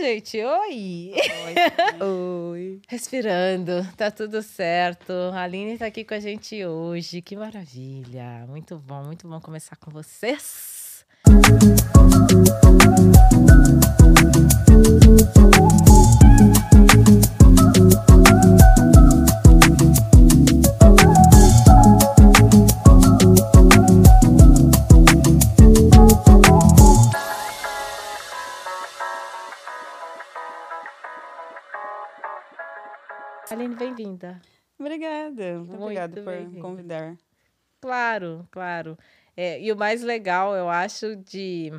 gente? Oi! Oi. Respirando, tá tudo certo. A Aline tá aqui com a gente hoje. Que maravilha! Muito bom, muito bom começar com vocês. Aline, Obrigada. Muito, Muito obrigada por convidar. Claro, claro. É, e o mais legal, eu acho, de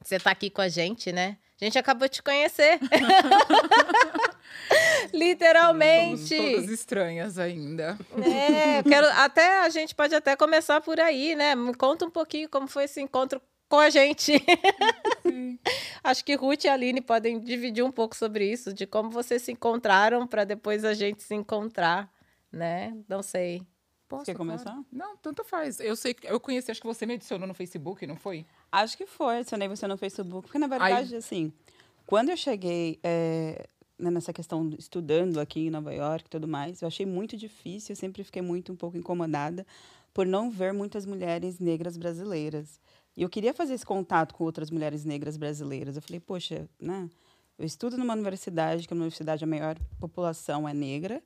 você estar aqui com a gente, né? A gente acabou de te conhecer. Literalmente. Somos todas estranhas ainda. É, eu quero até a gente pode até começar por aí, né? Me conta um pouquinho como foi esse encontro com a gente. Acho que Ruth e Aline podem dividir um pouco sobre isso, de como vocês se encontraram para depois a gente se encontrar, né? Não sei. Posso, Quer claro. começar? Não, tanto faz. Eu sei que eu conheci, acho que você me adicionou no Facebook, não foi? Acho que foi, adicionei você no Facebook. Porque, na verdade, assim, quando eu cheguei é, né, nessa questão estudando aqui em Nova York e tudo mais, eu achei muito difícil, eu sempre fiquei muito um pouco incomodada por não ver muitas mulheres negras brasileiras. E eu queria fazer esse contato com outras mulheres negras brasileiras. Eu falei, poxa, né? Eu estudo numa universidade, que é uma universidade a maior população é negra,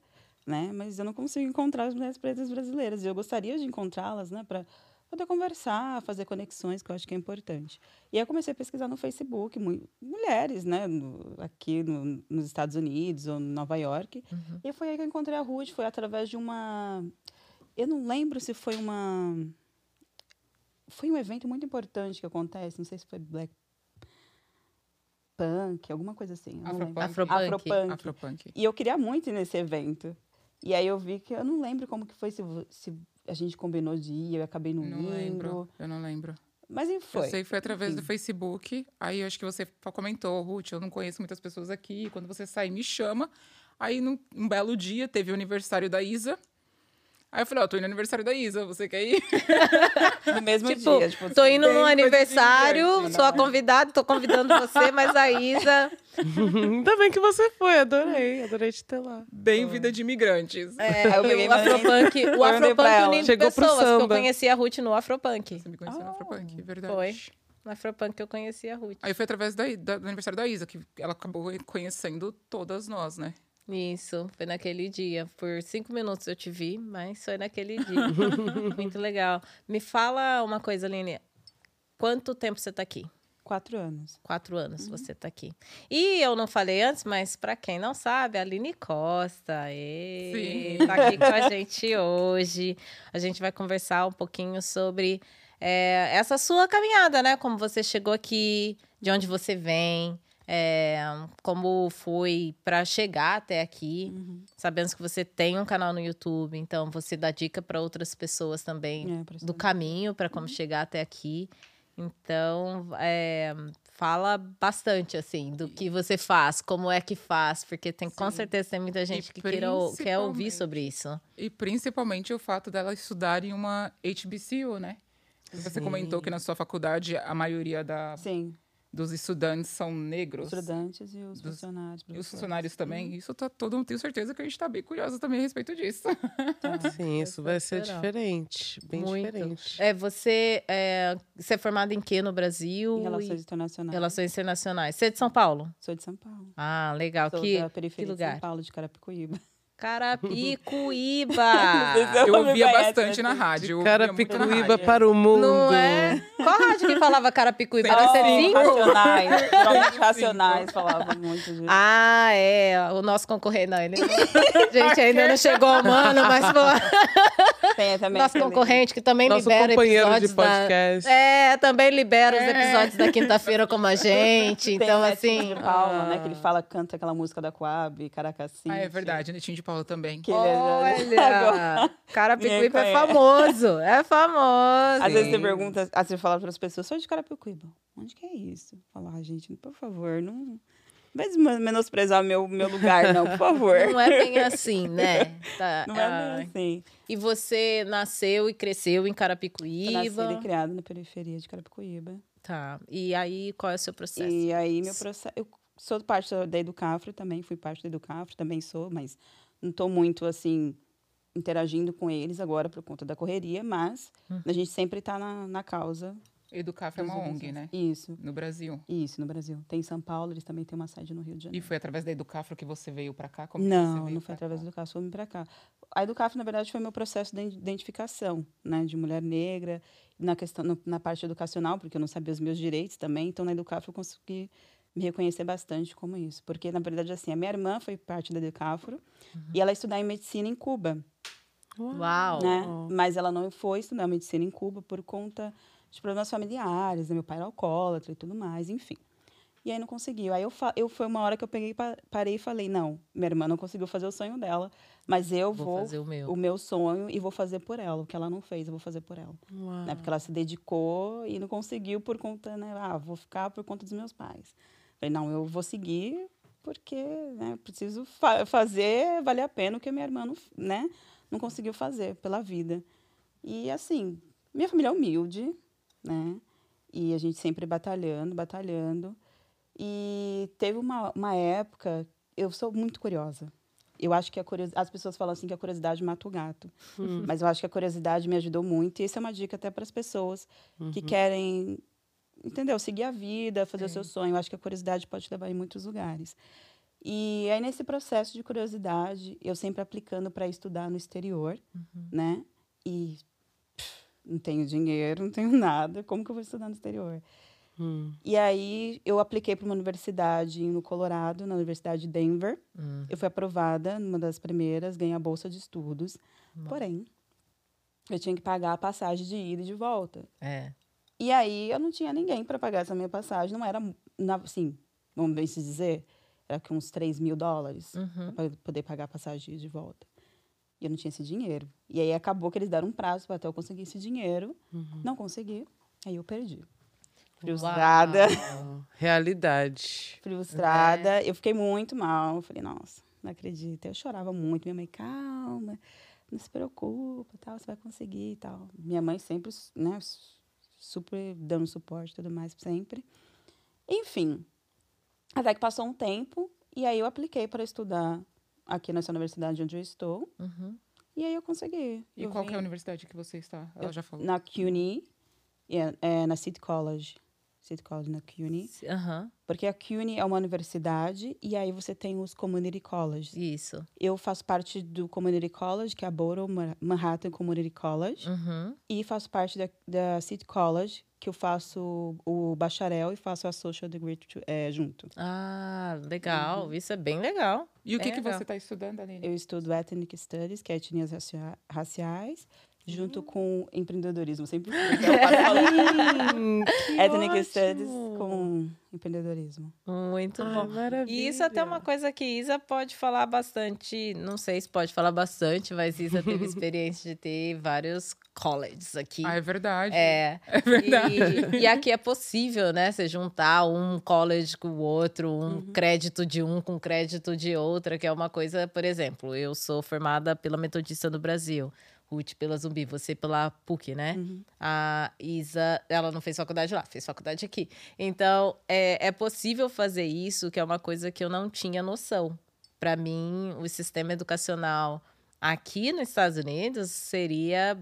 né? Mas eu não consigo encontrar as mulheres pretas brasileiras. E eu gostaria de encontrá-las, né? Para poder conversar, fazer conexões, que eu acho que é importante. E aí eu comecei a pesquisar no Facebook, mu- mulheres, né? no- aqui no- nos Estados Unidos ou em Nova York. E foi aí que eu encontrei a Ruth, foi através de uma... Eu não lembro se foi uma... Foi um evento muito importante que acontece, não sei se foi Black Punk, alguma coisa assim. Afropunk. Afropunk. Afropunk. Afropunk. E eu queria muito ir nesse evento. E aí eu vi que eu não lembro como que foi, se, se a gente combinou de ir, eu acabei não, Não indo. lembro. Eu não lembro. Mas enfim, foi. Eu sei que foi através do Enfim. Facebook. Aí eu acho que você comentou, Ruth, eu não conheço muitas pessoas aqui. Quando você sair, me chama. Aí, num um belo dia, teve o aniversário da Isa. Aí eu falei, ó, tô indo no aniversário da Isa, você quer ir? No mesmo Tipo, dia. Tipo, tô indo bem no aniversário, sou a né? convidada, tô convidando você, mas a Isa. Ainda bem que você foi, adorei, adorei te ter lá. Bem vida de imigrantes. É, eu peguei o Afropunk, o eu Afropunk unindo Chegou pro pessoas, que eu samba. conheci a Ruth no Afropunk. Você me conheceu no Ah, Afropunk, verdade. Foi. No Afropunk que eu conheci a Ruth. Aí foi através da, da- do aniversário da Isa, que ela acabou conhecendo todas nós, né? Isso, foi naquele dia. Por cinco minutos eu te vi, mas foi naquele dia. Muito legal. Me fala uma coisa, Aline. Quanto tempo você tá aqui? Quatro anos. Quatro anos você tá aqui. E eu não falei antes, mas para quem não sabe, a Aline Costa ê, Sim. tá aqui com a gente hoje. A gente vai conversar um pouquinho sobre é, essa sua caminhada, né? Como você chegou aqui, de onde você vem, é, como foi para chegar até aqui. Sabemos que você tem um canal no YouTube, então você dá dica para outras pessoas também É, do caminho para como chegar até aqui. Então, é, fala bastante, assim, do que você faz, como é que faz, porque tem, com Sim. certeza tem muita gente que queira, quer ouvir sobre isso. E principalmente o fato dela estudar em uma HBCU, né? Você comentou que na sua faculdade a maioria da, Sim, dos estudantes são negros. os estudantes e os Dos- funcionários. E os funcionários também. Isso tá todo tenho certeza que a gente tá bem curiosa também a respeito disso. Sim, isso vai ser diferente, bem Muito. diferente. É, você, é, você é formada em quê no Brasil? Em relações E- internacionais. Relações internacionais. Você é de São Paulo? Sou de São Paulo. Ah, legal. Sou Que, da periferia que de São lugar? Paulo, de Carapicuíba. Carapicuíba! Eu Eu me ouvia bastante né? na rádio. eu Carapicuíba rádio. para o mundo. Não é? Qual rádio que falava Carapicuíba? Era Oh, C5? racionais. Geralmente racionais falavam muito disso. Ah, é. O nosso concorrente. Não, ele. Gente, ainda não chegou ao mano, mas pô, Tem também nosso concorrente que também Nosso libera companheiro de episódios da. podcast. É, também libera os É. episódios da quinta-feira como a gente. Tem Então, Netinho assim. de Paula, né? Que ele fala, canta aquela música da Coab, Caracaci. Ah, é verdade. Netinho de Paula também. Que ele é- Olha! Carapicuíba é famoso. É famoso. Às vezes você Sim. pergunta, às vezes fala para as pessoas, sou de Carapicuíba. Onde que é isso? Falar, ah, gente, por favor, não desma- menosprezar meu, meu lugar, não, por favor. Não é bem assim, né? Tá, Não é ah, bem assim. E você nasceu e cresceu em Carapicuíba. nascida e criada na periferia de Carapicuíba. Tá. E aí, qual é o seu processo? E aí, meu processo... Eu sou parte da Educafro também, fui parte da Educafro, também sou, mas não estou muito, assim, interagindo com eles agora por conta da correria, mas Uhum. a gente sempre está na, na causa. Educaf é uma ONG, né? Isso, No Brasil. isso, no Brasil. Tem em São Paulo, eles também têm uma sede no Rio de E Janeiro. foi através da Educafro que você veio pra cá? Como que você Não, não foi através cá? do Educafro, foi para cá. A Educafro, na verdade, foi meu processo de identificação, né, de mulher negra, na questão na parte educacional, porque eu não sabia os meus direitos também, então na Educafro eu consegui me reconhecer bastante como isso, porque na verdade assim, a minha irmã foi parte da Educafro e ela estudar em medicina em Cuba, Uau! né? Mas ela não foi estudar medicina em Cuba por conta de problemas familiares, né? meu pai era alcoólatra e tudo mais, enfim. E aí não conseguiu. Aí eu, eu foi uma hora que eu peguei, pa- parei e falei, não, minha irmã não conseguiu fazer o sonho dela, mas eu Vou vou, fazer o meu. o meu sonho e vou fazer por ela. O que ela não fez, eu vou fazer por ela. Uau. Né? Porque ela se dedicou e não conseguiu por conta, né? Ah, vou ficar por conta dos meus pais. Falei, não, eu vou seguir porque né, preciso fa- fazer valer a pena o que a minha irmã não, né, não conseguiu fazer pela vida. E assim, minha família é humilde, né? E a gente sempre batalhando, batalhando. E teve uma, uma época, eu sou muito curiosa. Eu acho que a curiosidade, as pessoas falam assim que a curiosidade mata o gato. Mas eu acho que a curiosidade me ajudou muito. E isso é uma dica até para as pessoas que querem, entendeu? Seguir a vida, fazer o seu sonho. Eu acho que a curiosidade pode te levar em muitos lugares. E aí, nesse processo de curiosidade, eu sempre aplicando para estudar no exterior, né? E pff, não tenho dinheiro, não tenho nada. Como que eu vou estudar no exterior? Hum. E aí, eu apliquei para uma universidade no Colorado, na Universidade de Denver. Hum. Eu fui aprovada, numa das primeiras, ganhei a bolsa de estudos. Porém, eu tinha que pagar a passagem de ida e de volta. É. E aí, eu não tinha ninguém para pagar essa minha passagem. Não era, assim, vamos bem se dizer, era que uns 3 mil dólares Uhum. para poder pagar a passagem de volta. E eu não tinha esse dinheiro. E aí, acabou que eles deram um prazo para até eu conseguir esse dinheiro. Não consegui. Aí, eu perdi. Frustrada. Uau. Realidade. frustrada. Eu fiquei muito mal. Eu falei, nossa, não acredito. Eu chorava muito. Minha mãe, calma, não se preocupa, tal, você vai conseguir e tal. Minha mãe sempre, né, super dando suporte e tudo mais, sempre. Enfim, até que passou um tempo e aí eu apliquei para estudar aqui nessa universidade onde eu estou. Uhum. E aí eu consegui. E Eu qual que é a vim universidade que você está? Ela Eu- já falou. Na CUNY, é, é, na City College. City College, na CUNY. Aham. Porque a CUNY é uma universidade e aí você tem os community colleges. Isso. Eu faço parte do community college, que é a Borough Ma- Manhattan Community College, Uhum. e faço parte da, da City College, que eu faço o bacharel e faço a social degree é, junto. Ah, legal. Isso é bem legal. E o que, Bem que você está estudando, Aline? Eu estudo Ethnic Studies, que é etnias racia- raciais, junto com empreendedorismo. Sempre Hum, que Ethnic ótimo. Studies com empreendedorismo. Muito Ai, bom. maravilha. E isso até é uma coisa que Isa pode falar bastante, não sei se pode falar bastante, mas Isa teve experiência de ter vários colleges aqui. Ah, é verdade. É, É verdade. E, e aqui é possível, né? Você juntar um college com o outro, um crédito de um com crédito de outra, que é uma coisa, por exemplo, eu sou formada pela Metodista do Brasil. Ruth pela Zumbi, você pela PUC, né? A Isa, ela não fez faculdade lá, fez faculdade aqui. Então, é, é possível fazer isso, que é uma coisa que eu não tinha noção. Para mim, o sistema educacional aqui nos Estados Unidos seria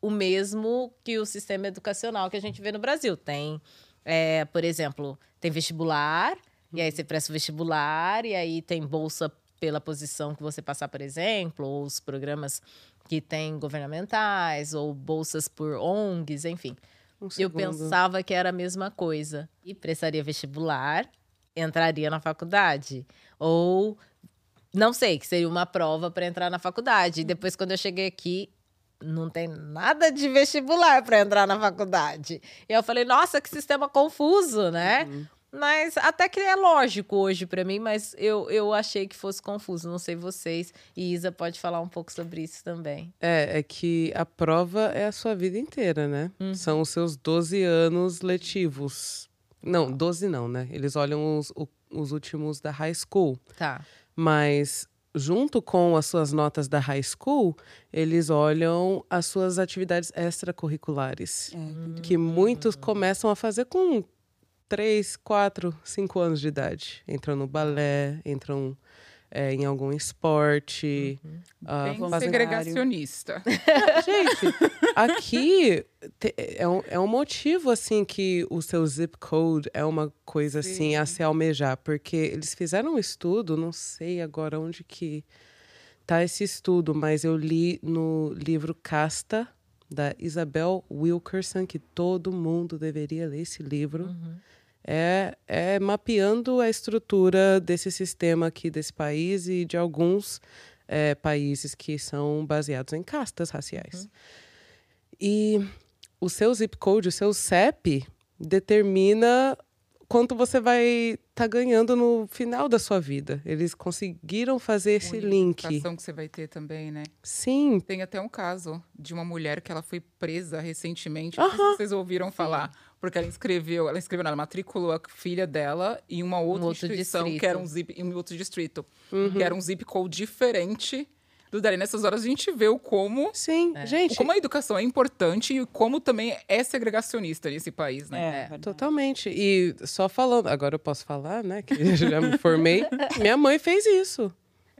o mesmo que o sistema educacional que a gente vê no Brasil. Tem, é, por exemplo, tem vestibular, e aí você presta o vestibular, e aí tem bolsa pela posição que você passar, por exemplo, ou os programas que tem governamentais, ou bolsas por ONGs, enfim. Um Eu pensava que era a mesma coisa. E prestaria vestibular, entraria na faculdade. Ou, não sei, que seria uma prova para entrar na faculdade. E depois, quando eu cheguei aqui, não tem nada de vestibular para entrar na faculdade. E eu falei, nossa, que sistema confuso, né? Mas até que é lógico hoje para mim, mas eu, eu achei que fosse confuso. Não sei vocês. E Isa pode falar um pouco sobre isso também. É, é que a prova é a sua vida inteira, né? São os seus 12 anos letivos. Não, 12 não, né? Eles olham os, os últimos da high school. Tá. Mas junto com as suas notas da high school, eles olham as suas atividades extracurriculares. É, Que muitos começam a fazer com três, quatro, cinco anos de idade. Entram no balé, entram é, em algum esporte. ah, Bem vamos segregacionista. Gente, aqui te- é, um, é um motivo, assim, que o seu zip code é uma coisa, assim, a se almejar. Porque eles fizeram um estudo, não sei agora onde que tá esse estudo, mas eu li no livro Casta, da Isabel Wilkerson, que todo mundo deveria ler esse livro. É, é mapeando a estrutura desse sistema aqui desse país e de alguns eh, países que são baseados em castas raciais. E o seu zip code, o seu CEP, determina quanto você vai estar ganhando no final da sua vida. Eles conseguiram fazer esse link. Educação que você vai ter também, né? Sim, Tem até um caso de uma mulher que ela foi presa recentemente. Sei se vocês ouviram falar. Porque ela inscreveu, ela inscreveu, não, ela matriculou a filha dela em uma outra outro instituição distrito. que era um zip, em um outro distrito, Uhum. que era um zip code diferente do dali. Nessas horas a gente vê o como, sim. o Gente, como a educação é importante e como também é segregacionista nesse país, né? É, É, totalmente. E só falando, agora eu posso falar, né? Que eu já me formei. Minha mãe fez isso.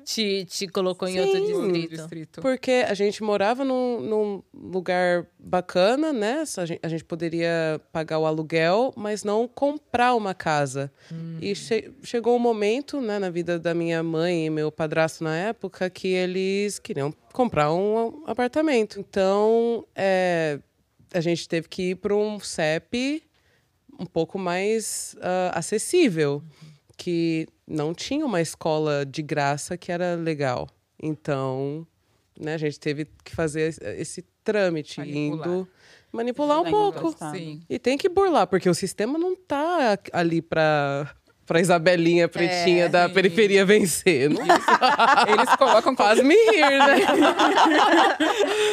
Te, te colocou em Sim. outro No distrito. distrito. Porque a gente morava num, num lugar bacana, né? A gente, a gente poderia pagar o aluguel, mas não comprar uma casa. E che- chegou um momento, né, na vida da minha mãe e meu padrasto na época, que eles queriam comprar um apartamento. Então, é, a gente teve que ir para um CEP um pouco mais ah, acessível, que não tinha uma escola de graça que era legal. Então, né, a gente teve que fazer esse- trâmite, Manipular. indo manipular um pouco. Sim. E tem que burlar, porque o sistema não tá ali para para Isabelinha pretinha É, da sim. periferia vencer. Não Eles colocam faz me rir, né?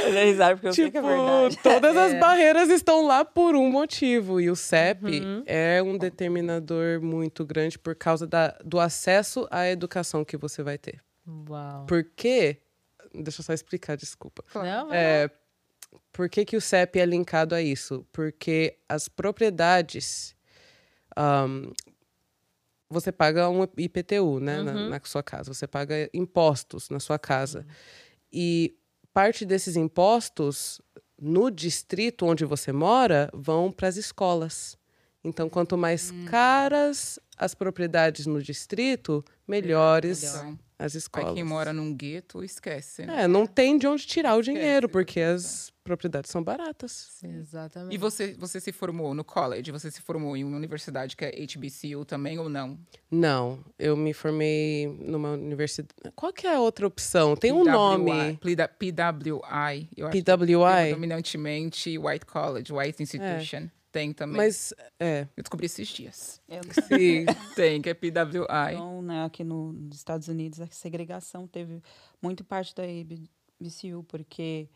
Dei risada porque eu sei que é Tipo, verdade. todas as barreiras estão lá por um motivo. E o CEP é um determinador muito grande por causa da, do acesso à educação que você vai ter. Uau. Por quê? Deixa eu só explicar, desculpa. Não, É, por que, que o CEP é linkado a isso? Porque as propriedades. ahn, você paga um IPTU né, na, na sua casa, você paga impostos na sua casa. E parte desses impostos, no distrito onde você mora, vão para as escolas. Então, quanto mais caras as propriedades no distrito, melhores Então, as aí escolas. quem mora num gueto esquece, né? É, não tem de onde tirar o dinheiro, Esquece. porque as propriedades são baratas. Exatamente. E você, você se formou no college? Você se formou em uma universidade que é HBCU também ou não? Não, eu me formei numa universidade. Qual que é a outra opção? Tem um nome. PWI. PWI. Eu acho que PWI. Predominantemente White College, White Institution. Tem também. Mas, é. Eu descobri esses dias. Eu Sim. Tem, que é PWI. Então, né, aqui no, nos Estados Unidos, a segregação teve muito parte da ABCU, porque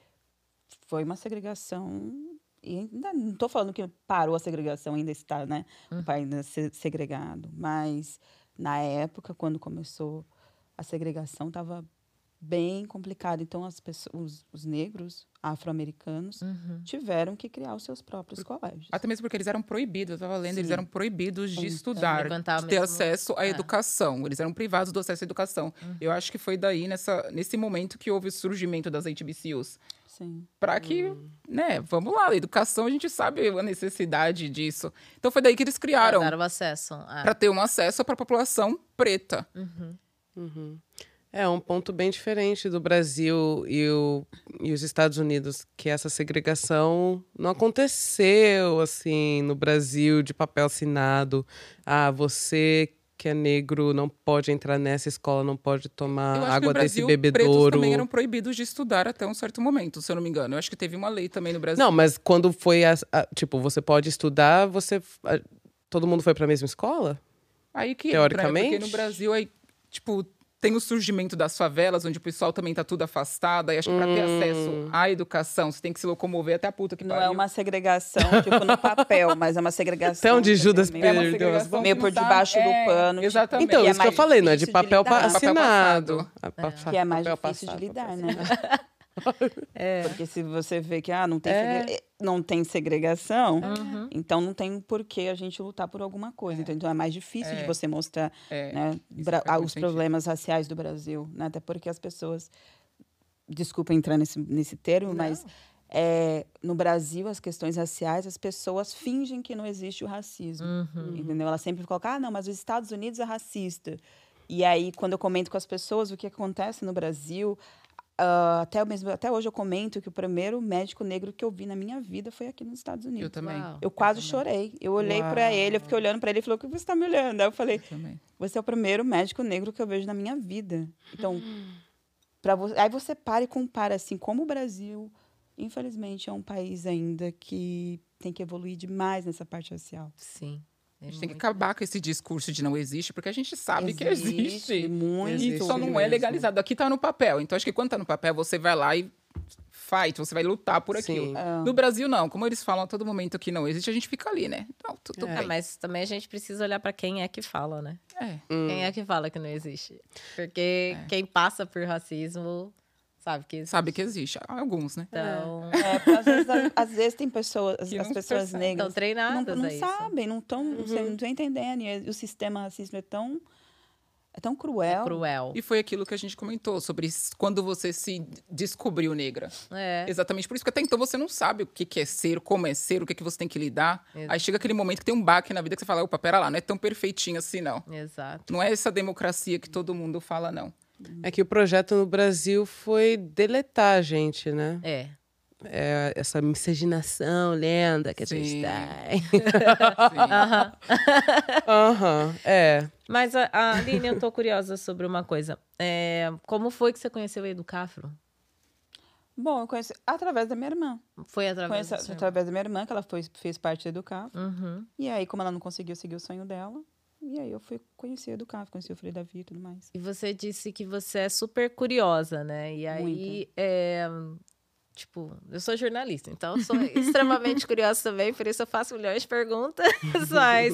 foi uma segregação. E ainda não estou falando que parou a segregação, ainda está, né? O país ainda se- segregado. Mas, na época, quando começou a segregação, estava bem complicado. Então, as pessoas, os, os negros afro-americanos Uhum. tiveram que criar os seus próprios colégios. Até mesmo porque eles eram proibidos, eu estava lendo, eles Sim. eram proibidos de Sim. estudar, de ter mesmo- acesso à é. educação. Eles eram privados do acesso à educação. Eu acho que foi daí, nessa, nesse momento, que houve o surgimento das HBCUs. Sim. Para que, né, vamos lá, a educação a gente sabe a necessidade disso. Então foi daí que eles criaram, Dar o acesso. Ah. para ter um acesso para a população preta. É um ponto bem diferente do Brasil e, o, e os Estados Unidos, que essa segregação não aconteceu assim no Brasil de papel assinado. Ah, você que é negro não pode entrar nessa escola, não pode tomar água no desse Brasil, pretos bebedouro. também eram proibidos de estudar até um certo momento, se eu não me engano. Eu acho que teve uma lei também no Brasil. Não, mas quando foi a, a- tipo, você pode estudar, você a- todo mundo foi para a mesma escola? Aí que Teoricamente? Entra, porque no Brasil, aí, tipo, tem o surgimento das favelas, onde o pessoal também tá tudo afastado. Aí acho que pra ter Hum. acesso à educação, você tem que se locomover até a puta que Não pariu. é uma segregação, tipo, no papel, mas é uma segregação. Até onde entendeu? Judas Meio- É meio por debaixo do é, pano. Exatamente. Então, E é isso que eu falei, não é de de papel. Papel assinado. pa- Que é mais papel difícil passado, de lidar, né? É. Porque se você vê que ah, não tem É. segre- não tem segregação, Uhum. então não tem por que a gente lutar por alguma coisa. Então é mais difícil de É. você mostrar É, né, muito os sentido. problemas raciais do Brasil. Né? Até porque as pessoas. Desculpa entrar nesse, nesse termo, mas é, no Brasil, as questões raciais, as pessoas fingem que não existe o racismo. Uhum. Entendeu? Ela sempre coloca, ah, não, mas os Estados Unidos é racista. E aí, quando eu comento com as pessoas o que acontece no Brasil, ah, até, mesmo, até hoje eu comento que o primeiro médico negro que eu vi na minha vida foi aqui nos Estados Unidos. Eu também. Uau. Eu quase também. chorei. Eu olhei para ele, eu fiquei olhando para ele e falou: "O que você está me olhando?" Aí eu falei: Eu. "Você é o primeiro médico negro que eu vejo na minha vida". Então, para você, aí você para e compara assim, como o Brasil, infelizmente, é um país ainda que tem que evoluir demais nessa parte racial. Sim. É A gente tem que acabar com esse discurso de não existe, porque a gente sabe que existe. muito. E só não é legalizado. Aqui tá no papel. Então, acho que quando tá no papel, você vai lá e fight, você vai lutar por aquilo. Sim. Ah. No Brasil, não. Como eles falam a todo momento que não existe, a gente fica ali, né? Não, tudo Ah, bem. mas também a gente precisa olhar para quem é que fala, né? É. Quem é que fala que não existe? Porque quem passa por racismo sabe que existe. Sabe que existe. Alguns, né? Então, É, porque às vezes, às vezes tem pessoas, as, Que as não pessoas percebem. estão negras treinadas não, não isso. sabem, não estão não estão entendendo. E o sistema racista é tão, é tão cruel. cruel. E foi aquilo que a gente comentou sobre quando você se descobriu negra. É. Exatamente por isso que até então você não sabe o que que é ser, como é ser, o que, que você tem que lidar. Ex- Aí chega aquele momento que tem um baque na vida que você fala, opa, pera lá, não é tão perfeitinho assim, não. Exato. Não é essa democracia que todo mundo fala, não. É que o projeto no Brasil foi deletar a gente, né? É. É essa miscigenação lenda que a gente tem. Sim. Aham, é. Mas, a, a Aline, eu tô curiosa sobre uma coisa. É, como foi que você conheceu o Educafro? Bom, eu conheci através da minha irmã. Foi através Conheci irmão? através da minha irmã, que ela foi, fez parte do Educaf. Uhum. E aí, como ela não conseguiu seguir o sonho dela, e aí eu fui conhecer o Educaf, conheci o Frei Davi e tudo mais. E você disse que você é super curiosa, né? E aí, é, tipo, eu sou jornalista, então eu sou extremamente curiosa também, por isso eu faço milhões de perguntas. Mas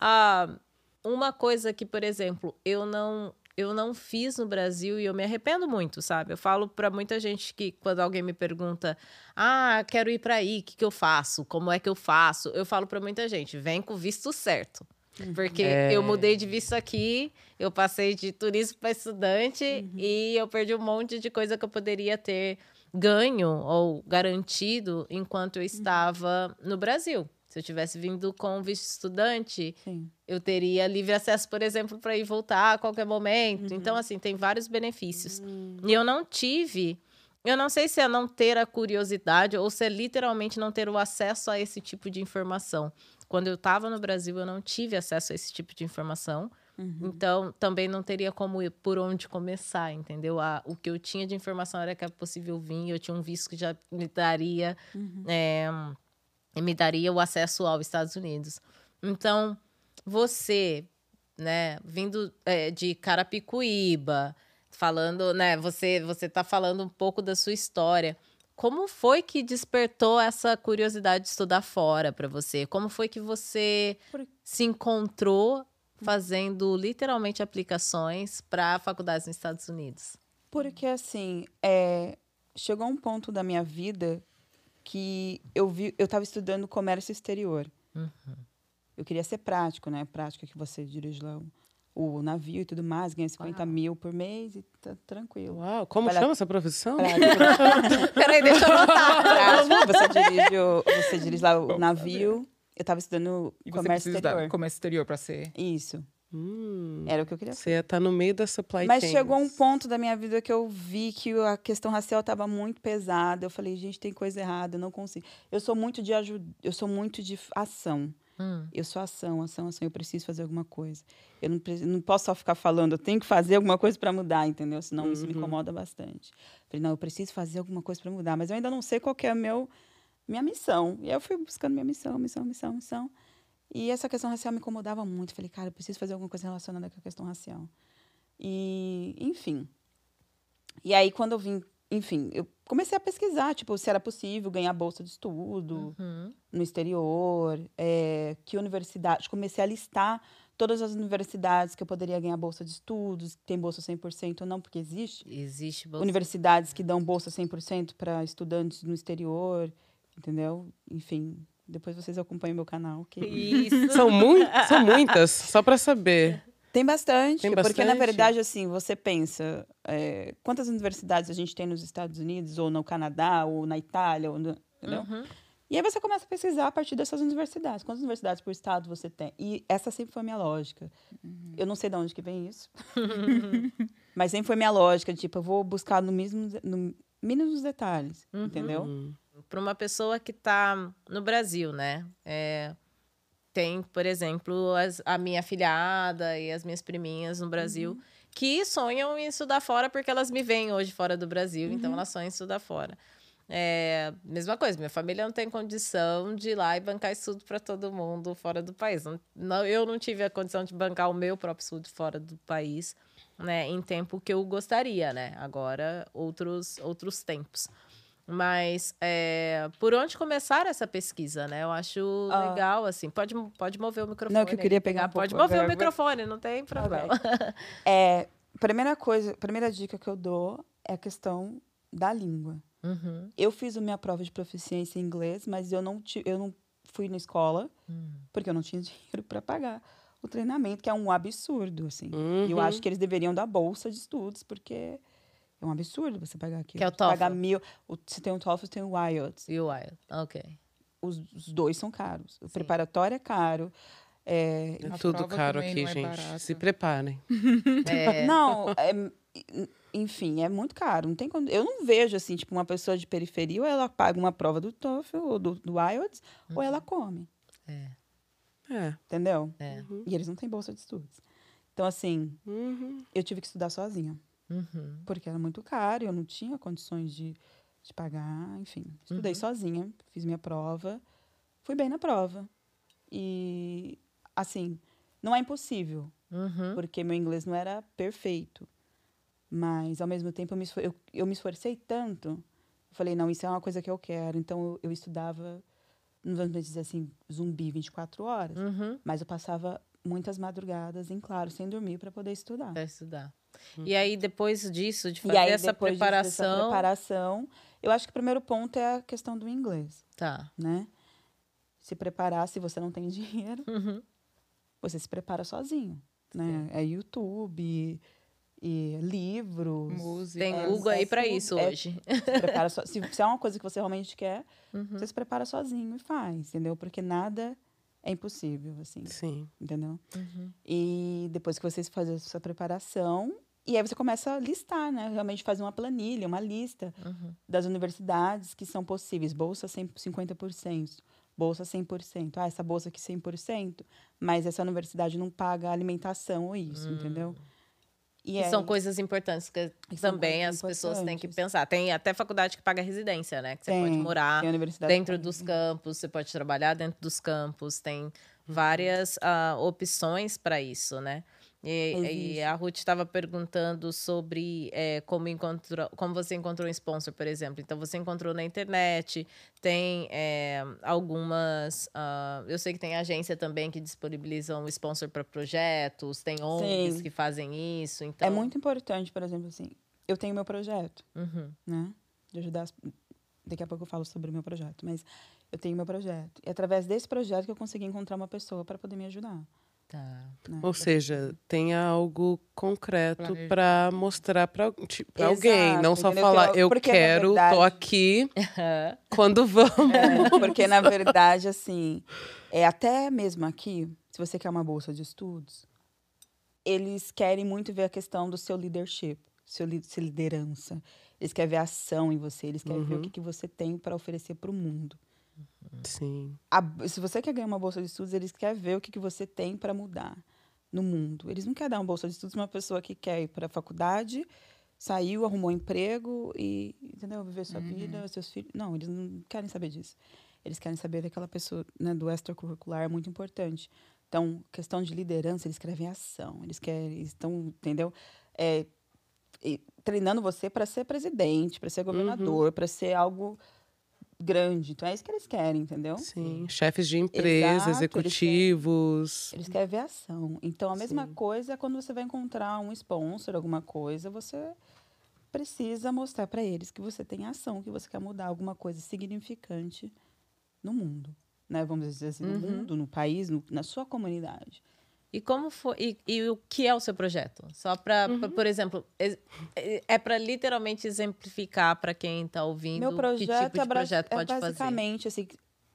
ah, uma coisa que, por exemplo, eu não eu não fiz no Brasil e eu me arrependo muito, sabe? Eu falo para muita gente que quando alguém me pergunta: "Ah, quero ir para aí, o que que eu faço? Como é que eu faço?" Eu falo para muita gente: "Vem com o visto certo". Porque É. eu mudei de visto aqui, eu passei de turismo para estudante e eu perdi um monte de coisa que eu poderia ter ganho ou garantido enquanto eu estava no Brasil. Se eu tivesse vindo com visto estudante, Sim. eu teria livre acesso, por exemplo, para ir voltar a qualquer momento. Então, assim, tem vários benefícios. E eu não tive. Eu não sei se é não ter a curiosidade ou se é literalmente não ter o acesso a esse tipo de informação. Quando eu estava no Brasil, eu não tive acesso a esse tipo de informação. Então, também não teria como ir por onde começar, entendeu? A, o que eu tinha de informação era que é possível vir, eu tinha um visto que já me daria, é, me daria o acesso aos Estados Unidos. Então, você, né, vindo é, de Carapicuíba, falando, né, você você tá falando um pouco da sua história. Como foi que despertou essa curiosidade de estudar fora para você? Como foi que você se encontrou fazendo literalmente aplicações para faculdades nos Estados Unidos? Porque, assim, é, chegou um ponto da minha vida que eu vi, eu estava estudando comércio exterior. Eu queria ser prático, né? Prática que você dirige lá o, navio e tudo mais, ganha 50 mil por mês e tá tranquilo. Uau, como Olha- chama essa profissão? Prática, Peraí, deixa eu anotar. prática, você dirige, o- você dirige lá o navio. Eu estava estudando E comércio exterior. comércio exterior para ser. Isso. Hum, Era o que eu queria você ia estar no meio da supply Mas chain. chegou um ponto da minha vida que eu vi que a questão racial estava muito pesada. Eu falei, gente, tem coisa errada, eu não consigo. Eu sou muito de ajuda, eu sou muito de ação. Hum. Eu sou ação, ação, ação. Eu preciso fazer alguma coisa. Eu não, não posso só ficar falando, eu tenho que fazer alguma coisa para mudar, entendeu? Senão isso me incomoda bastante. Falei, não, eu preciso fazer alguma coisa para mudar, mas eu ainda não sei qual que é a meu, minha missão. E aí eu fui buscando minha missão, missão, missão, missão. E essa questão racial me incomodava muito. Falei, cara, eu preciso fazer alguma coisa relacionada com a questão racial. E, enfim. E aí, quando eu vim, enfim, eu comecei a pesquisar, tipo, se era possível ganhar bolsa de estudo Uhum. no exterior, é, que universidade. Comecei a listar todas as universidades que eu poderia ganhar bolsa de estudos, tem bolsa 100% ou não, porque existe. Existe bolsa. Universidades que dão bolsa 100% para estudantes no exterior. entendeu? Enfim, depois vocês acompanham meu canal. Que... Isso. São, mui são muitas, só para saber. Tem bastante, Tem porque na bastante? verdade, assim, você pensa, é, quantas universidades a gente tem nos Estados Unidos, ou no Canadá, ou na Itália, ou no- entendeu? Uhum. E aí você começa a pesquisar a partir dessas universidades. Quantas universidades por estado você tem? E essa sempre foi a minha lógica. Eu não sei de onde que vem isso. Mas sempre foi minha lógica, de, tipo, eu vou buscar no mesmo, no mínimos detalhes, entendeu? Hum. Para uma pessoa que está no Brasil, né? É, tem, por exemplo, as- a minha filhada e as minhas priminhas no Brasil Uhum. que sonham em estudar fora porque elas me veem hoje fora do Brasil, Uhum. então elas sonham em estudar fora. É, mesma coisa, minha família não tem condição de ir lá e bancar estudo para todo mundo fora do país. Não, não- eu não tive a condição de bancar o meu próprio estudo fora do país, né, em tempo que eu gostaria, né? Agora, outros, outros tempos. Mas é, por onde começar essa pesquisa, né? Eu acho Ah. legal, assim. Pode, pode mover o microfone. Não, que eu queria pegar um Pode pouco mover o microfone, não tem problema. É, primeira coisa, primeira dica que eu dou é a questão da língua. Uhum. Eu fiz a minha prova de proficiência em inglês, mas eu não, eu não fui na escola, Hum. porque eu não tinha dinheiro para pagar o treinamento, que é um absurdo, assim. E eu Uhum. acho que eles deveriam dar bolsa de estudos, porque é um absurdo você pagar aquilo. Que é o Você Pagar TOEFL. mil. Se tem o TOEFL, tem o IELTS. E o Wild. Ok. Os, os dois são caros. O preparatório é caro. É, É tudo caro aqui, é gente. barata. Se preparem. É, Não, é- enfim, é muito caro. Não tem como- eu não vejo assim, tipo, uma pessoa de periferia, ou ela paga uma prova do TOEFL ou do, do IELTS, ou ela come, é, É. entendeu? é. E eles não têm bolsa de estudos. Então, assim, Uhum. eu tive que estudar sozinha, Uhum. porque era muito caro, eu não tinha condições de, de pagar, enfim. Estudei sozinha, fiz minha prova, fui bem na prova. E, assim, não é impossível, Uhum. porque meu inglês não era perfeito. Mas, ao mesmo tempo, eu me, eu, eu me esforcei tanto. Eu falei, não, isso é uma coisa que eu quero. Então, eu, eu estudava, não vamos dizer assim, zumbi 24 horas. Uhum. Mas eu passava muitas madrugadas, em claro, sem dormir, para poder estudar. Pra estudar. E aí, depois disso, de E fazer aí, essa depois disso, dessa preparação. preparação, eu acho que o primeiro ponto é a questão do inglês, Tá. né? Se preparar, se você não tem dinheiro, Uhum. você se prepara sozinho, né? É YouTube, e livros. Música. Tem É, Google aí é pra tudo- isso é- hoje. Se, prepara so- se, se é uma coisa que você realmente quer, Uhum. você se prepara sozinho e faz, entendeu? Porque nada é impossível, assim, Sim. entendeu? Uhum. E depois que vocês fazem a sua preparação, e aí você começa a listar, né? Realmente fazer uma planilha, uma lista Uhum. das universidades que são possíveis. Bolsa 100, 50%, bolsa 100%. Ah, essa bolsa aqui 100%, mas essa universidade não paga alimentação ou isso, entendeu? E é- são coisas importantes que também as pessoas têm que pensar. Tem até faculdade que paga residência, né? Que você pode Tem, morar tem universidade dentro dos campos, você pode trabalhar dentro dos campos, tem várias ah, opções para isso, né? E, e a Ruth estava perguntando sobre eh, como, encontrou, como você encontrou um sponsor, por exemplo. Então, você encontrou na internet, tem eh, algumas. ah, eu sei que tem agência também que disponibilizam um sponsor para projetos, tem ONGs Sim. que fazem isso. Então, É muito importante, por exemplo, assim, eu tenho meu projeto, Uhum, né? De ajudar as... Daqui a pouco eu falo sobre o meu projeto, mas eu tenho meu projeto. E é através desse projeto que eu consegui encontrar uma pessoa para poder me ajudar. Tá. né? Ou seja, tenha algo concreto para mostrar para alguém. Não só entendeu? falar, eu- porque, quero, tô verdade- aqui, quando vamos. É, porque, na verdade, assim, é até mesmo aqui, se você quer uma bolsa de estudos, eles querem muito ver a questão do seu leadership, seu li- sua liderança. Eles querem ver a ação em você, eles querem ver o que, que você tem para oferecer para o mundo. Sim. A- se você quer ganhar uma bolsa de estudos, eles querem ver o que, que você tem para mudar no mundo. Eles não querem dar uma bolsa de estudos para uma pessoa que quer ir para a faculdade, saiu, arrumou um emprego e, entendeu? Viver sua vida, seus filhos. Não, eles não querem saber disso. Eles querem saber daquela pessoa, né, do extracurricular, é muito importante. Então, questão de liderança, eles querem ver ação. Eles querem, estão, entendeu? É, e treinando você para ser presidente, para ser governador, para ser algo grande. Então, é isso que eles querem, entendeu? Sim. Chefes de empresa, Exato, eles querem- executivos. Eles querem ver ação. Então, a mesma Sim. coisa é quando você vai encontrar um sponsor, alguma coisa, você precisa mostrar para eles que você tem ação, que você quer mudar alguma coisa significante no mundo, né? Vamos dizer assim, no Uhum. mundo, no país, no- na sua comunidade. E como foi e, e o que é o seu projeto? Só para, Uhum. por exemplo, é, é para literalmente exemplificar para quem está ouvindo Meu projeto que tipo de é, projeto é pode fazer. basicamente assim,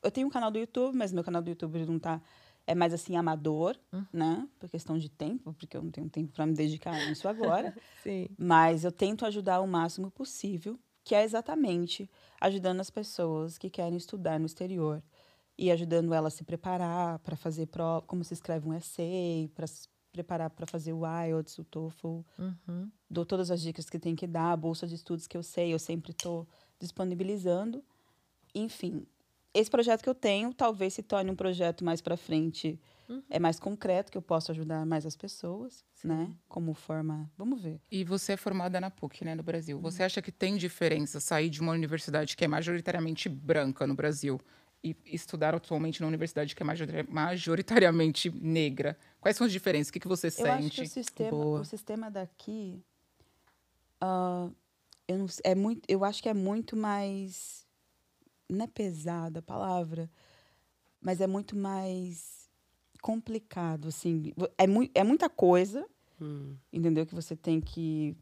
eu tenho um canal do YouTube, mas meu canal do YouTube não tá é mais assim amador, Uhum. né? Por questão de tempo, porque eu não tenho tempo para me dedicar a isso agora. Sim. Mas eu tento ajudar o máximo possível, que é exatamente ajudando as pessoas que querem estudar no exterior e ajudando elas a se preparar para fazer prova, como se escreve um essay, para se preparar para fazer o IELTS, o TOEFL. Uhum. Dou todas as dicas que tem que dar, a bolsa de estudos que eu sei, eu sempre estou disponibilizando. Enfim, esse projeto que eu tenho talvez se torne um projeto mais para frente, é mais concreto, que eu possa ajudar mais as pessoas, né? Como forma. Vamos ver. E você é formada na PUC, né, no Brasil. Você acha que tem diferença sair de uma universidade que é majoritariamente branca no Brasil e estudar atualmente numa universidade que é majori- majoritariamente negra? Quais são as diferenças? O que, que você Eu acho que sente? o sistema, Boa. o sistema daqui, ah, eu, não, é muito, eu acho que é muito mais, não é pesada a palavra, mas é muito mais complicado, assim, é, mui, é muita coisa, Hum. entendeu? Que você tem que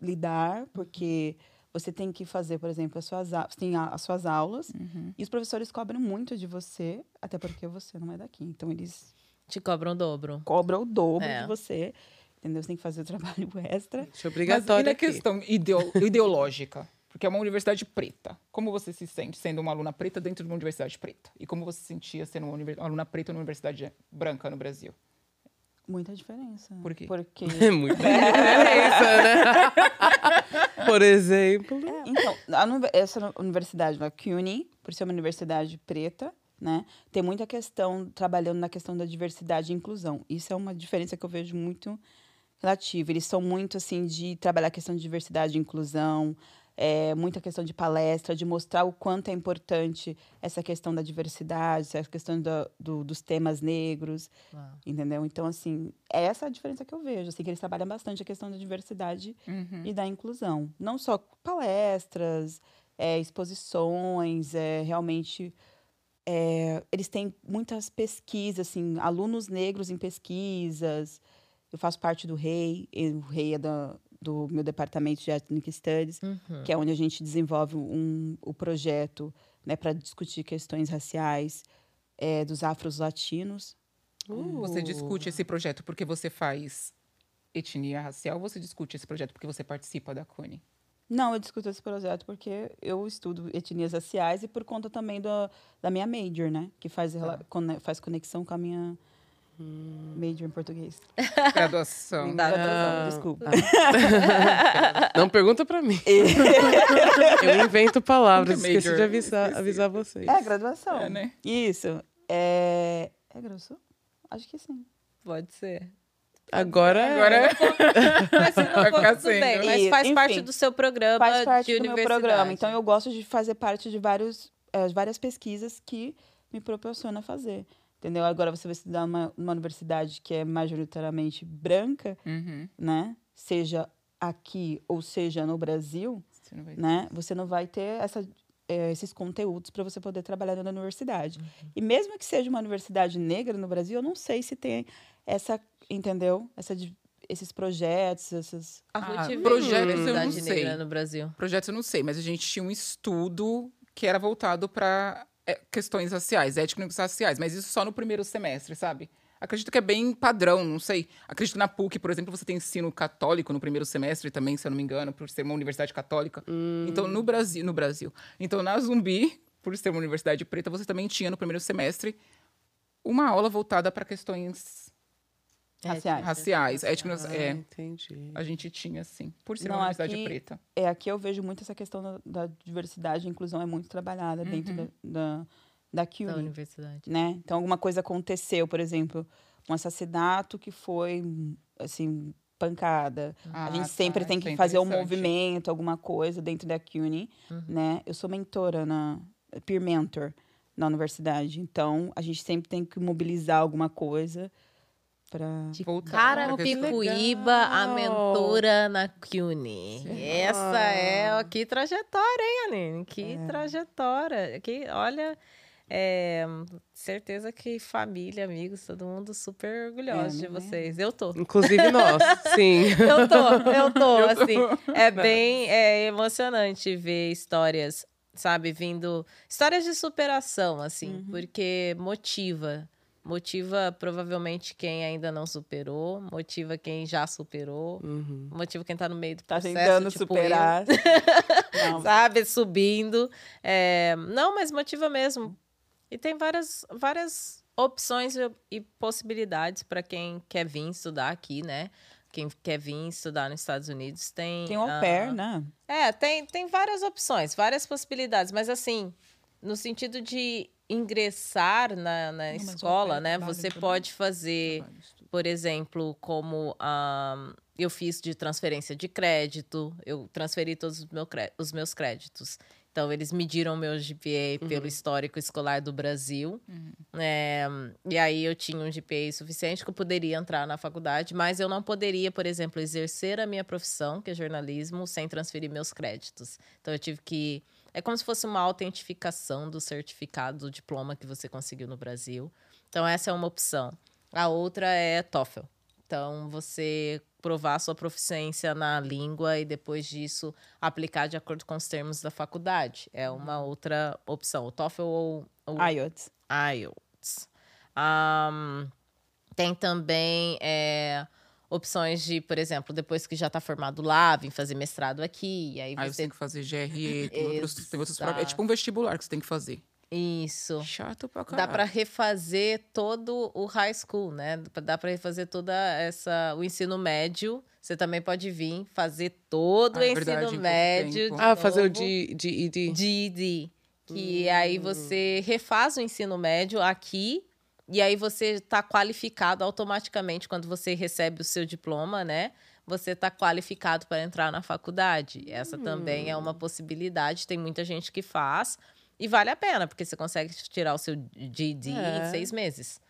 lidar, porque você tem que fazer, por exemplo, as suas, você tem a- as suas aulas, Uhum. e os professores cobram muito de você, até porque você não é daqui, então eles Te cobram o dobro. cobra o dobro É. de você. Entendeu? Você tem que fazer o trabalho extra. Isso é Mas e obrigatório na questão ideo- ideológica? Porque é uma universidade preta. Como você se sente sendo uma aluna preta dentro de uma universidade preta? E como você se sentia sendo uma aluna preta numa universidade branca no Brasil? Muita diferença. Por quê? Porque. É muita diferença, né? Por exemplo. Então, a essa universidade, a CUNY, por ser uma universidade preta, né, tem muita questão, trabalhando na questão da diversidade e inclusão. Isso é uma diferença que eu vejo muito relativa. Eles são muito, assim, de trabalhar a questão de diversidade e inclusão, é, muita questão de palestra, de mostrar o quanto é importante essa questão da diversidade, essa questão da- do- dos temas negros, Uau. entendeu? Então, assim, é essa a diferença que eu vejo, assim, que eles trabalham bastante a questão da diversidade Uhum. e da inclusão. Não só palestras, é, exposições, é, realmente. é, eles têm muitas pesquisas, assim, alunos negros em pesquisas. Eu faço parte do REI, o REI é da, do meu departamento de Ethnic Studies, Uhum. que é onde a gente desenvolve um, o projeto né, para discutir questões raciais é, dos afros-latinos. Você discute esse projeto porque você faz etnia racial ou você discute esse projeto porque você participa da CUNY? Não, eu discuto esse projeto porque eu estudo etnias raciais e por conta também do, da minha major, né? Que faz, cone- faz conexão com a minha major em português. Graduação. Graduação, Ah, desculpa. Não pergunta pra mim. Eu invento palavras. Major, Esqueci de avisar, esqueci. avisar vocês. É, graduação. É, né? Isso. É, é graduação? Acho que sim. Pode ser. Agora, Agora Mas se não Vai for, bem. Mas E, faz enfim, parte do seu programa Faz parte de do meu universidade. programa. Então, eu gosto de fazer parte de vários, eh, várias pesquisas que me proporciona fazer. Entendeu? Agora, você vai estudar numa, numa universidade que é majoritariamente branca, Uhum. né? Seja aqui ou seja no Brasil, Você não vai- né? Você não vai ter essa, eh, esses conteúdos para você poder trabalhar na universidade. E mesmo que seja uma universidade negra no Brasil, eu não sei se tem essa, entendeu? Essa, esses projetos, essas... Ah, veio projetos eu não universidade sei. negra no Brasil. Projetos eu não sei, mas a gente tinha um estudo que era voltado para questões raciais, étnicos raciais, mas isso só no primeiro semestre, sabe? Acredito que é bem padrão, não sei. Acredito que na PUC, por exemplo, você tem ensino católico no primeiro semestre também, se eu não me engano, por ser uma universidade católica. Então, no Brasil, no Brasil. Então, na Zumbi, por ser uma universidade preta, você também tinha no primeiro semestre uma aula voltada para questões Raciais. raciais, étnicas. Ah, É, entendi. a gente tinha, sim, por ser Não, uma universidade aqui- preta. É, aqui eu vejo muito essa questão da, da diversidade e inclusão é muito trabalhada dentro da, da, da Da CUNY, universidade. né? Então, alguma coisa aconteceu, por exemplo, um assassinato que foi, assim, pancada. Ah, a gente tá, sempre tem que é fazer um movimento, alguma coisa dentro da CUNY, né? Eu sou mentora na peer mentor na universidade, então a gente sempre tem que mobilizar alguma coisa para Voltar Cara, questão- Picuíba, a mentora na CUNY. Essa é, ó, que trajetória, hein, Aline? Que trajetória. Que, olha, É, certeza que família, amigos, todo mundo super orgulhoso É, de né? vocês. Eu tô. Inclusive nós, sim. Eu tô, eu tô, assim. É bem é, emocionante ver histórias, sabe, vindo. Histórias de superação, assim, porque motiva. Motiva provavelmente quem ainda não superou, motiva quem já superou, Uhum. motiva quem tá no meio do Tá processo. tentando tipo superar. sabe, subindo. É, não, mas motiva mesmo. E tem várias, várias opções e- possibilidades para quem quer vir estudar aqui, né? Quem quer vir estudar nos Estados Unidos tem. tem au ah, pair, né? É, tem, tem várias opções, várias possibilidades, mas assim, no sentido de ingressar na, na mas o escola, pair né? Você também? pode fazer, por exemplo, como ah, eu fiz de transferência de crédito, eu transferi todos os, meus créditos. Então, eles mediram o meu GPA pelo histórico escolar do Brasil. É, e aí, eu tinha um GPA suficiente que eu poderia entrar na faculdade, mas eu não poderia, por exemplo, exercer a minha profissão, que é jornalismo, sem transferir meus créditos. Então, eu tive que. É como se fosse uma autentificação do certificado, do diploma que você conseguiu no Brasil. Então, essa é uma opção. A outra é TOEFL. Então, você provar sua proficiência na língua e depois disso aplicar de acordo com os termos da faculdade. É uma outra opção. O TOEFL ou o IELTS. IELTS. Ahn, tem também é, opções de, por exemplo, depois que já está formado lá, vir fazer mestrado aqui. E aí Aí você você. tem que fazer GRE, tem outros, tem outros É tipo um vestibular que você tem que fazer. Isso. Chato pra Dá caralho. para refazer todo o high school, né? Dá para refazer toda essa o ensino médio. Você também pode vir fazer todo Ah, o é ensino verdade, médio. de Ah, fazer o novo. de, de ID. Que aí você refaz o ensino médio aqui e aí você está qualificado automaticamente quando você recebe o seu diploma, né? Você está qualificado para entrar na faculdade. Essa também é uma possibilidade. Tem muita gente que faz e vale a pena, porque você consegue tirar o seu GED É. em seis meses.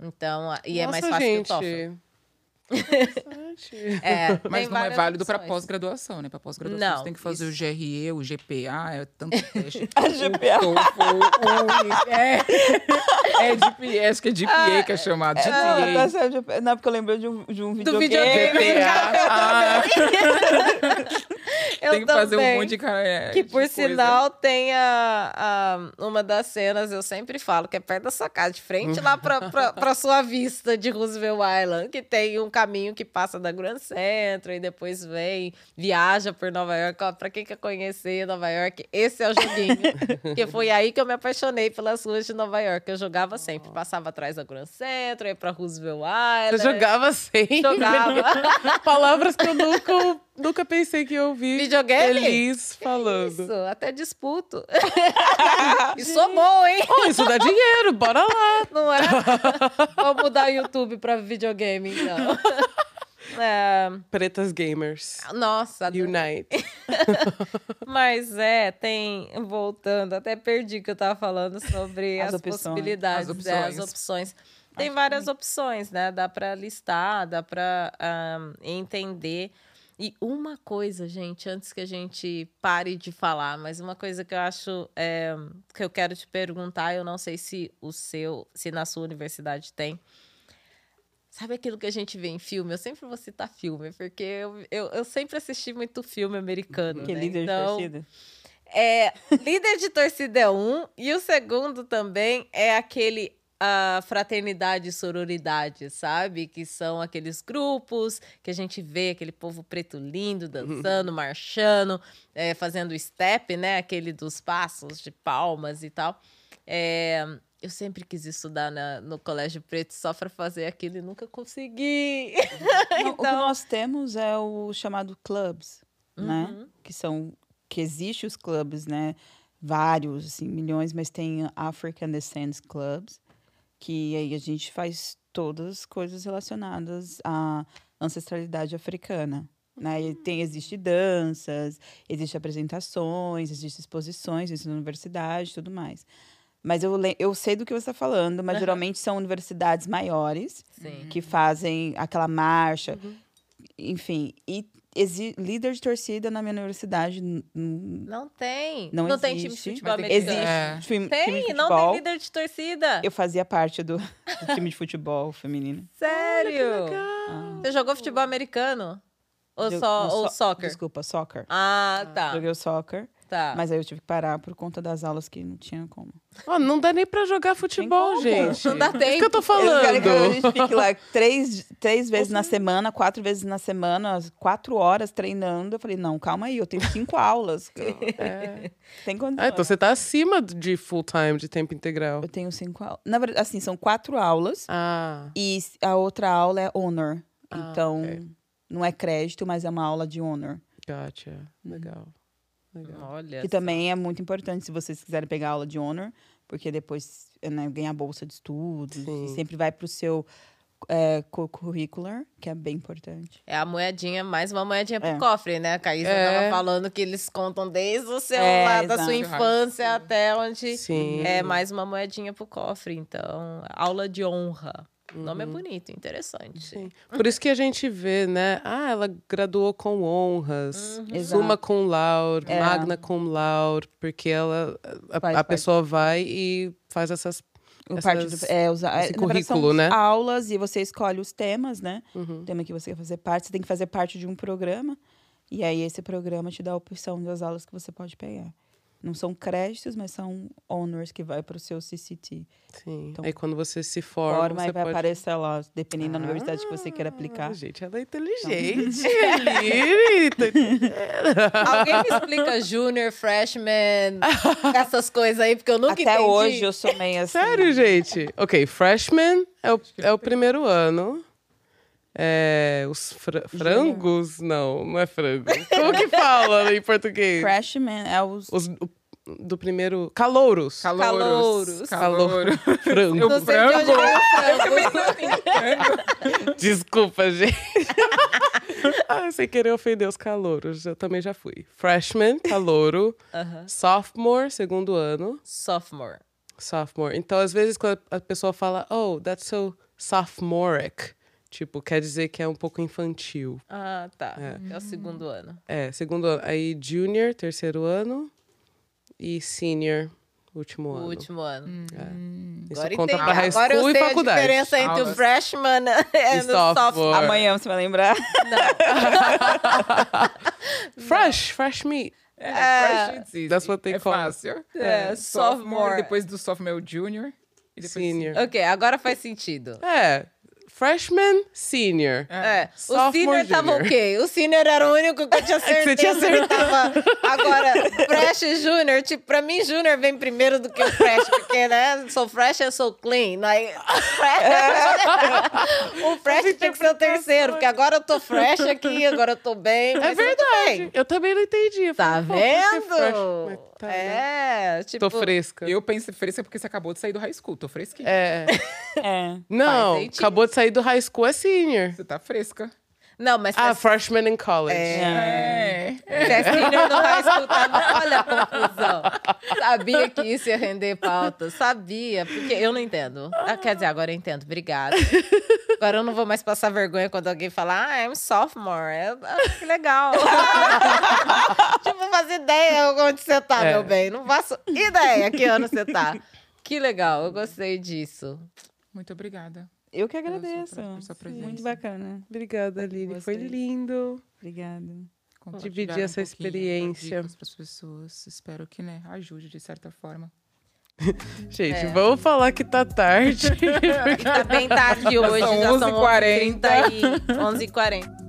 Então, e é mais Nossa, fácil gente. que o TOEFL. Interessante. É, Mas não é válido para pós-graduação, né? Para pós-graduação Não, você tem que fazer o isso- GRE, o GPA, é tanto teste. A GPA. O TOEFL, o- é, é GPA, acho que é GPA que é chamado. Não, GPA. tá certo, GPA. Não, porque eu lembrei de um, de um Do videogame. videogame. Ah, Eu tem que fazer um monte de cara. é, Que por coisa. sinal tem a, a- uma das cenas, eu sempre falo, que é perto da sua casa, de frente lá pra, pra, pra sua vista de Roosevelt Island, que tem um caminho que passa da Grand Central e depois vem, viaja por Nova York. Ó, pra quem quer conhecer Nova York, esse é o joguinho. Porque foi aí que eu me apaixonei pelas ruas de Nova York. Eu jogava sempre, passava atrás da Grand Central, ia pra Roosevelt Eu Island. jogava sempre. Jogava. Palavras que eu nunca, nunca pensei que eu ouvi. Videogame? Elis falando. Isso, até disputo. e sou bom, hein? Oh, isso dá dinheiro, bora lá. Não é? Vamos mudar o YouTube pra videogame, então. É, Pretas Gamers. nossa, adoro. Unite. mas é, tem. Voltando, até perdi o que eu tava falando sobre As as, opções. possibilidades, As é, as opções. opções. Tem várias opções, né? Dá pra listar, dá pra ah, entender. E uma coisa, gente, antes que a gente pare de falar, mas uma coisa que eu acho é, que eu quero te perguntar, eu não sei se o seu, se na sua universidade tem. Sabe aquilo que a gente vê em filme? Eu sempre vou citar filme, porque eu, eu, eu sempre assisti muito filme americano. Que né? líder então, de torcida. é, líder de torcida é um, e o segundo também é aquele a fraternidade e sororidade, sabe? Que são aqueles grupos que a gente vê aquele povo preto lindo dançando, marchando, é, fazendo step, né? Aquele dos passos de palmas e tal. É, eu sempre quis estudar na- no colégio preto só para fazer aquilo e nunca consegui. Não, O que então- nós temos é o chamado clubs, né? Uhum. Que são que existe os clubes, né? Vários, assim, milhões, mas tem African Descent Clubs, que aí a gente faz todas as coisas relacionadas à ancestralidade africana. Né? E tem, existe danças, existe apresentações, existe exposições, isso na universidade e tudo mais. Mas eu, eu sei do que você está falando, mas Aham. geralmente são universidades maiores Sim. que fazem aquela marcha. Enfim, e líder de torcida na minha universidade. Não tem. Não tem time de existe. futebol tem americano. É. Existe time, Tem, time de não futebol. tem líder de torcida. Eu fazia parte do, do time de futebol feminino. Sério? Ah. Você jogou futebol americano? Ou, Eu- só, ou so- soccer? Desculpa, soccer. Ah, tá. Joguei o soccer, tá. mas aí eu tive que parar por conta das aulas que não tinha como. Ó, não dá nem pra jogar futebol, como. gente. Não dá Isso que eu tempo. tô falando. querem que a gente fique lá três, três vezes na semana, quatro vezes na semana, quatro horas treinando. Eu falei, não, calma aí, eu tenho cinco aulas. Tem condição. Ah, então você tá acima de full time, de tempo integral. Eu tenho cinco aulas. Na verdade, assim, são quatro aulas Ah, e a outra aula é honor. Ah, então, ok. não é crédito, mas é uma aula de honor. gotcha. Legal. Legal. Olha. Que também é muito importante se vocês quiserem pegar aula de honor, porque depois né, ganha bolsa de estudos. Sim. E sempre vai pro seu é, curricular, que é bem importante. É a moedinha, mais uma moedinha pro É. cofre, né? A Caísa É. tava falando que eles contam desde o seu É, lá, da sua infância até onde Sim. é mais uma moedinha pro cofre. Então, aula de honra. O Uhum. nome é bonito, interessante. Sim. Por isso que a gente vê, né? Ah, ela graduou com honras, Uhum. Exato. summa cum laude, É. magna cum laude, porque ela, a, Faz a pessoa vai e faz essas. O parte do, essas- é, os, é, esse na verdade, são currículo, né? aulas e você escolhe os temas, né? Uhum. O tema que você quer fazer parte, você tem que fazer parte de um programa. E aí esse programa te dá a opção das aulas que você pode pegar. Não são créditos, mas são honors que vai para o seu CCT. Sim. Então, Aí quando você se forma, Forma você e vai pode... aparecer lá, dependendo da universidade que você queira aplicar. Ah, gente, ela é inteligente. Lili. Alguém me explica junior, freshman, essas coisas aí, porque eu nunca Até entendi. hoje eu sou meio assim. Sério, gente? Ok, freshman é o, é o primeiro ano. É, os fra- frangos? Não, não é frango. Como que fala em português? Freshman é os. Os o- do primeiro. Calouros. Calouros. Calouro. Frango. Não sei de onde veio o frango. Desculpa, gente. ah, sem querer ofender os calouros. Eu também já fui. Freshman, calouro. Aham. Sophomore, segundo ano. Sophomore. Sophomore. Então, às vezes, quando a pessoa fala, oh, that's so sophomoric, tipo, quer dizer que é um pouco infantil. Ah, tá. É, o segundo ano. É, segundo ano. Aí, junior, terceiro ano. E senior, último O ano. último ano. Isso Agora conta entendi. pra high Agora eu school e sei a faculdade. diferença entre o freshman e o sophomore. Amanhã você vai lembrar. Fresh, fresh meat. É, fresh it's easy. That's what they é call it. fácil. É, sophomore. Depois do sophomore, o junior. E depois Senior. Ok, agora faz sentido. É, freshman, senior. É, o Sophomore, senior tava junior. ok. O senior era o único que eu tinha certeza você tinha que tava. Agora, fresh e junior, tipo, pra mim, junior vem primeiro do que o fresh, porque, né, sou fresh, eu sou clean. Aí, fresh- o fresh tem que ser o terceiro, porque agora eu tô fresh aqui, agora eu tô bem. É verdade. bem. Eu também não entendi. Eu Tá falei, que vendo? tá, né? É, tipo. Tô fresca. Eu pensei fresca porque você acabou de sair do high school. Tô fresquinha. É. É. Não, sentido. acabou de sair do high school, é senior. Você tá fresca. Não, mas Ah, freshman in college. É. Se é senior no high school, tá... olha a confusão. Sabia que isso ia render pauta. Sabia, porque eu não entendo. Ah, quer dizer, agora eu entendo. Obrigada. Agora eu não vou mais passar vergonha quando alguém falar, ah, I'm sophomore. Eu, ah, que legal. tipo, não faço ideia onde você tá, É. meu bem. Não faço ideia que ano você tá. Que legal, eu gostei disso. Muito obrigada. Eu que agradeço. sua- por sua presença. Muito bacana. Obrigada, Lili. Foi lindo. Obrigada. Dividir um essa pouquinho, dar experiência. dicas pras pessoas. Espero que, né, ajude de certa forma. Gente, É. vamos falar que tá tarde. Tá bem tarde hoje, são já são 11h40. 11h40 e 11h40.